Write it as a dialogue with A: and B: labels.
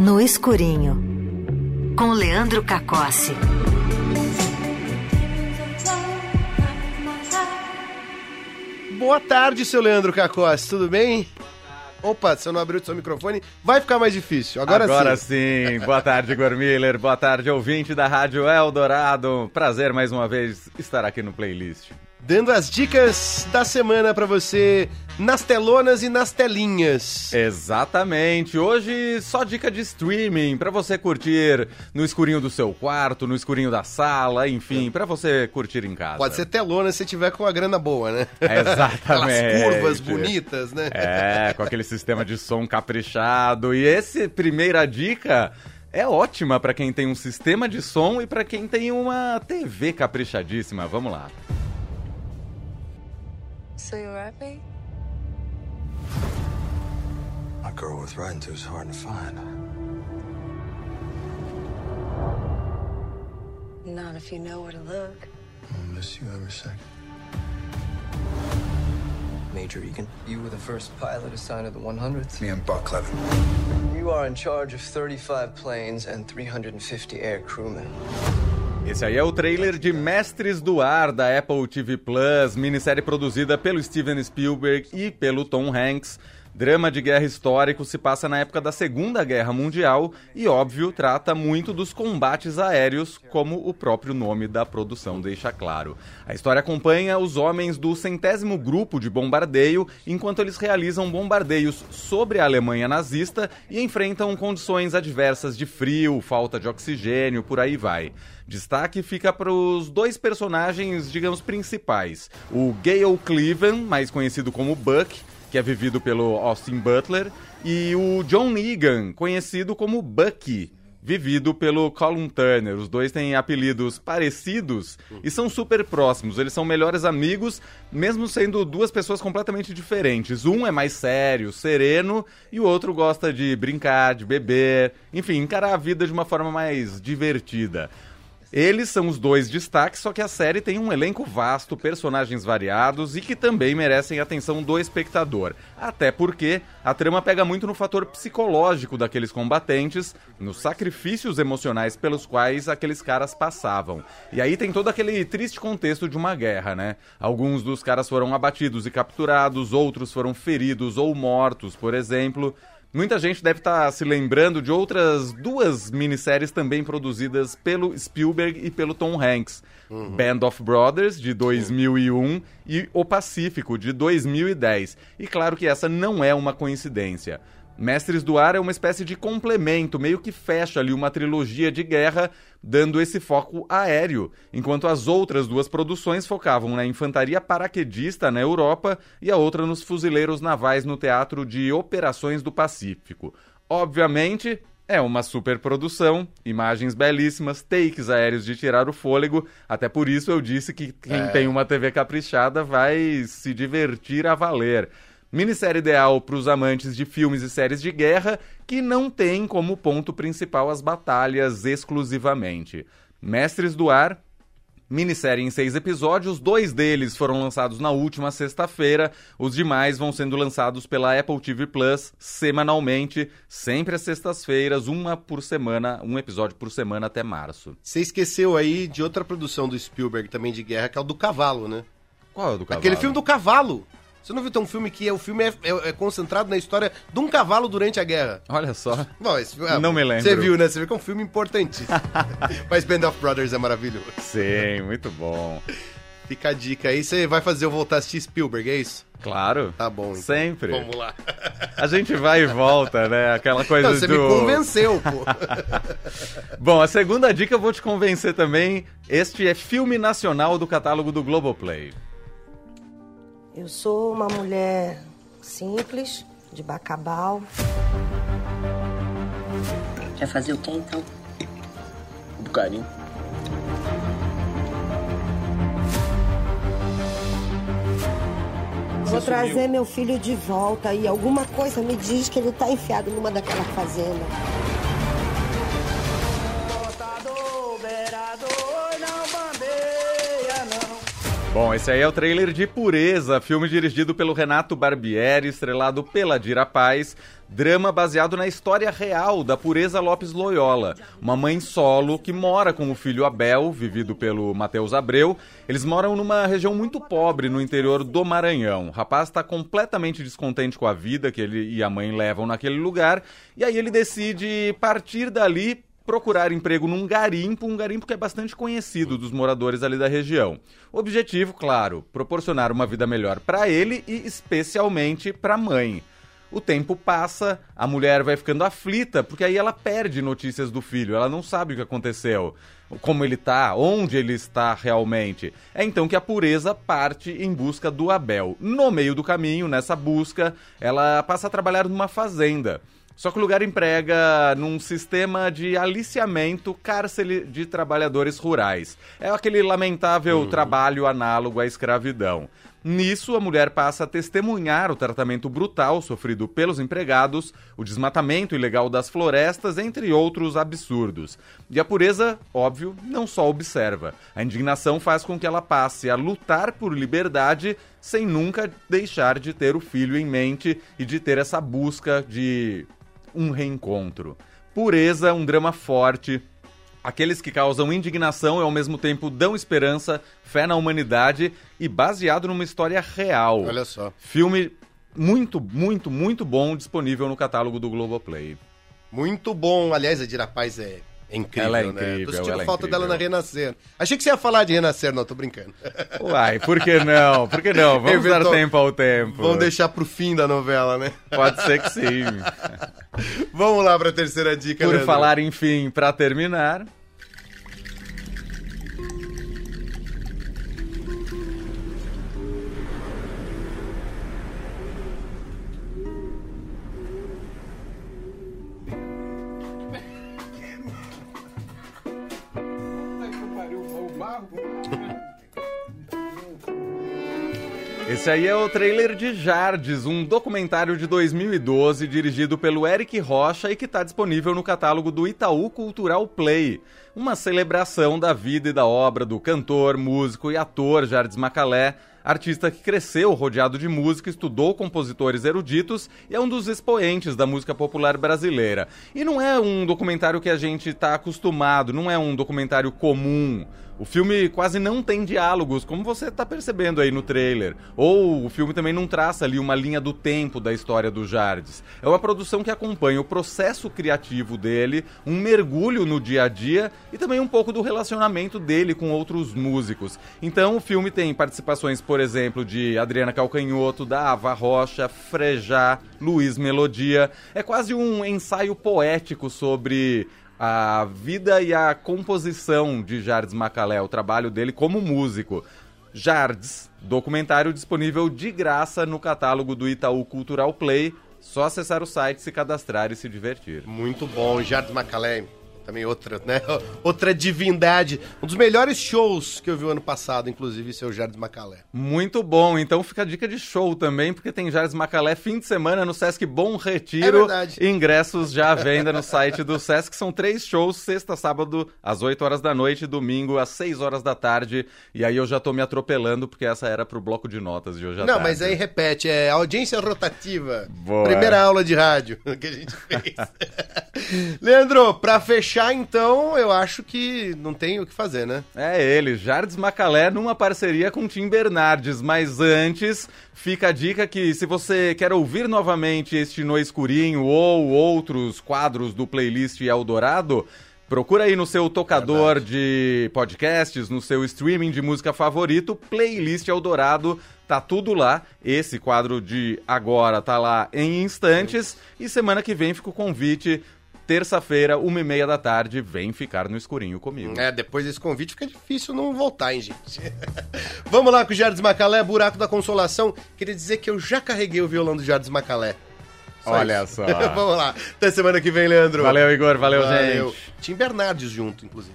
A: No Escurinho, com Leandro Cacossi.
B: Boa tarde, seu Leandro Cacossi, tudo bem? Opa, se eu não abrir o seu microfone, vai ficar mais difícil. Agora,
C: Agora
B: sim.
C: sim. Boa tarde, Igor Miller. Boa tarde, ouvinte da Rádio Eldorado. Prazer mais uma vez estar aqui no playlist.
B: Dando as dicas da semana pra você nas telonas e nas telinhas.
C: Exatamente. Hoje só dica de streaming pra você curtir no escurinho do seu quarto, no escurinho da sala, enfim, pra você curtir em casa.
B: Pode ser telona se tiver com a grana boa, né?
C: Exatamente.
B: Aquelas curvas bonitas, né?
C: É, com aquele sistema de som caprichado. E esse primeira dica é ótima pra quem tem um sistema de som e pra quem tem uma TV caprichadíssima. Vamos lá.
D: So you're babe?
E: A girl worth riding to is hard to find.
D: Not if you know where to look.
E: I'll miss you every second.
F: Major Egan, you were the first pilot assigned to the 100th.
E: Me and Buck Levin.
F: You are in charge of 35 planes and 350 air crewmen.
C: Esse aí é o trailer de Mestres do Ar da Apple TV Plus, minissérie produzida pelo Steven Spielberg e pelo Tom Hanks. Drama de guerra histórico se passa na época da Segunda Guerra Mundial e, óbvio, trata muito dos combates aéreos, como o próprio nome da produção deixa claro. A história acompanha os homens do centésimo grupo de bombardeio enquanto eles realizam bombardeios sobre a Alemanha nazista e enfrentam condições adversas de frio, falta de oxigênio, por aí vai. Destaque fica para os dois personagens, digamos, principais. O Gale Cleveland, mais conhecido como Buck, que é vivido pelo Austin Butler, e o John Egan, conhecido como Bucky, vivido pelo Colin Turner. Os dois têm apelidos parecidos e são super próximos. Eles são melhores amigos, mesmo sendo duas pessoas completamente diferentes. Um é mais sério, sereno, e o outro gosta de brincar, de beber, enfim, encarar a vida de uma forma mais divertida. Eles são os dois destaques, só que a série tem um elenco vasto, personagens variados e que também merecem atenção do espectador. Até porque a trama pega muito no fator psicológico daqueles combatentes, nos sacrifícios emocionais pelos quais aqueles caras passavam. E aí tem todo aquele triste contexto de uma guerra, né? Alguns dos caras foram abatidos e capturados, outros foram feridos ou mortos, por exemplo. Muita gente deve estar se lembrando de outras duas minisséries também produzidas pelo Spielberg e pelo Tom Hanks. Band of Brothers, de 2001, e O Pacífico, de 2010. E claro que essa não é uma coincidência. Mestres do Ar é uma espécie de complemento, meio que fecha ali uma trilogia de guerra, dando esse foco aéreo, enquanto as outras duas produções focavam na infantaria paraquedista na Europa e a outra nos fuzileiros navais no Teatro de Operações do Pacífico. Obviamente, é uma superprodução, imagens belíssimas, takes aéreos de tirar o fôlego, até por isso eu disse que quem tem uma TV caprichada vai se divertir a valer. Minissérie ideal para os amantes de filmes e séries de guerra que não tem como ponto principal as batalhas exclusivamente. Mestres do Ar, minissérie em seis episódios, dois deles foram lançados na última sexta-feira, os demais vão sendo lançados pela Apple TV Plus semanalmente, sempre às sextas-feiras, uma por semana, um episódio por semana até março.
B: Você esqueceu aí de outra produção do Spielberg também de guerra, que é o do cavalo, né?
C: Qual é o do cavalo?
B: Aquele filme do cavalo. Você não viu tem um filme que é, o filme é, é- é concentrado na história de um cavalo durante a guerra?
C: Olha só.
B: Bom, esse filme-
C: Não me lembro.
B: Você viu, né? Você viu que é um filme importantíssimo. Mas Band of Brothers é maravilhoso.
C: Sim, muito bom.
B: Fica a dica aí. Você vai fazer eu voltar a assistir Spielberg, é isso?
C: Claro.
B: Tá bom. então.
C: Sempre.
B: Vamos lá.
C: A gente vai e volta, né? Aquela coisa
B: Não, você
C: do.
B: me convenceu, pô.
C: Bom, a segunda dica eu vou te convencer também. Este é filme nacional do catálogo do Globoplay.
G: Eu sou uma mulher simples, de Bacabal.
H: Vai fazer o quê então?
F: Um carinho.
G: Vou trazer meu filho de volta e alguma coisa me diz que ele tá enfiado numa daquela fazenda.
C: Bom, esse aí é o trailer de Pureza, filme dirigido pelo Renato Barbieri, estrelado pela Dira Paz, drama baseado na história real da Pureza Lopes Loyola, uma mãe solo que mora com o filho Abel, vivido pelo Matheus Abreu. Eles moram numa região muito pobre no interior do Maranhão. O rapaz está completamente descontente com a vida que ele e a mãe levam naquele lugar, e aí ele decide partir dali procurar emprego num garimpo, um garimpo que é bastante conhecido dos moradores ali da região. Objetivo, claro, proporcionar uma vida melhor para ele e especialmente para a mãe. O tempo passa, a mulher vai ficando aflita, porque aí ela perde notícias do filho, ela não sabe o que aconteceu, como ele tá, onde ele está realmente. É então que a pureza parte em busca do Abel. No meio do caminho, nessa busca, ela passa a trabalhar numa fazenda. Só que o lugar emprega num sistema de aliciamento cárcere de trabalhadores rurais. É aquele lamentável trabalho análogo à escravidão. Nisso, a mulher passa a testemunhar o tratamento brutal sofrido pelos empregados, o desmatamento ilegal das florestas, entre outros absurdos. E a pureza, óbvio, não só observa. A indignação faz com que ela passe a lutar por liberdade sem nunca deixar de ter o filho em mente e de ter essa busca de um reencontro. Pureza, um drama forte. Aqueles que causam indignação e ao mesmo tempo dão esperança, fé na humanidade e baseado numa história real.
B: Olha só.
C: Filme muito, muito, muito bom, disponível no catálogo do Globoplay.
B: Muito bom. Aliás, a Dira Paz é é incrível,
C: Ela é
B: né?
C: incrível,
B: Tô sentindo
C: é
B: falta
C: incrível.
B: dela na Renascer. Achei que você ia falar de Renascer, não, tô brincando.
C: Uai, por que não? Por que não? Vamos dar
B: Eventual-
C: tempo ao tempo.
B: Vamos deixar pro fim da novela, né?
C: Pode ser que sim.
B: Vamos lá pra terceira dica,
C: Por
B: Leandro.
C: falar, enfim, pra terminar. Esse aí é o trailer de Jardes, um documentário de 2012 dirigido pelo Eric Rocha e que está disponível no catálogo do Itaú Cultural Play. Uma celebração da vida e da obra do cantor, músico e ator Jardes Macalé, artista que cresceu rodeado de música, estudou compositores eruditos e é um dos expoentes da música popular brasileira. E não é um documentário que a gente está acostumado, não é um documentário comum. O filme quase não tem diálogos, como você está percebendo aí no trailer. Ou o filme também não traça ali uma linha do tempo da história do Jardes. É uma produção que acompanha o processo criativo dele, um mergulho no dia a dia e também um pouco do relacionamento dele com outros músicos. Então o filme tem participações, por exemplo, de Adriana Calcanhoto, da Ava Rocha, Frejá, Luiz Melodia. É quase um ensaio poético sobre a vida e a composição de Jardes Macalé, o trabalho dele como músico. Jardes, documentário disponível de graça no catálogo do Itaú Cultural Play. Só acessar o site, se cadastrar e se divertir.
B: Muito bom, Jardim Macalé. Também outra, né? Outra divindade. Um dos melhores shows que eu vi o ano passado, inclusive, seu Jardim Macalé.
C: Muito bom, então fica a dica de show também, porque tem Jardim Macalé fim de semana no Sesc Bom Retiro.
B: É verdade.
C: Ingressos já à venda no site do Sesc. São três shows, sexta, sábado, às 8 horas da noite, domingo, às 6 horas da tarde. E aí eu já tô me atropelando, porque essa era pro bloco de notas de hoje à
B: Não,
C: tarde.
B: mas aí repete, é audiência rotativa.
C: Boa.
B: Primeira aula de rádio que a gente fez. Leandro, pra fechar então, eu acho que não tem o que fazer, né?
C: É ele, Jardim Macalé numa parceria com Tim Bernardes. Mas antes, fica a dica que se você quer ouvir novamente este No Escurinho ou outros quadros do playlist Eldorado, procura aí no seu tocador de podcasts, no seu streaming de música favorito, Playlist Eldorado. Tá tudo lá. Esse quadro de agora tá lá em instantes. E semana que vem fica o convite. Terça-feira, uma e meia da tarde, vem ficar no escurinho comigo.
B: É, depois desse convite fica difícil não voltar, hein, gente? Vamos lá com o Jardim Macalé, Buraco da Consolação. Queria dizer que eu já carreguei o violão do Jardim Macalé. Só
C: Olha
B: isso.
C: só.
B: Vamos lá. Até semana que vem, Leandro.
C: Valeu, Igor. Valeu, gente.
B: Tim Bernardes junto, inclusive.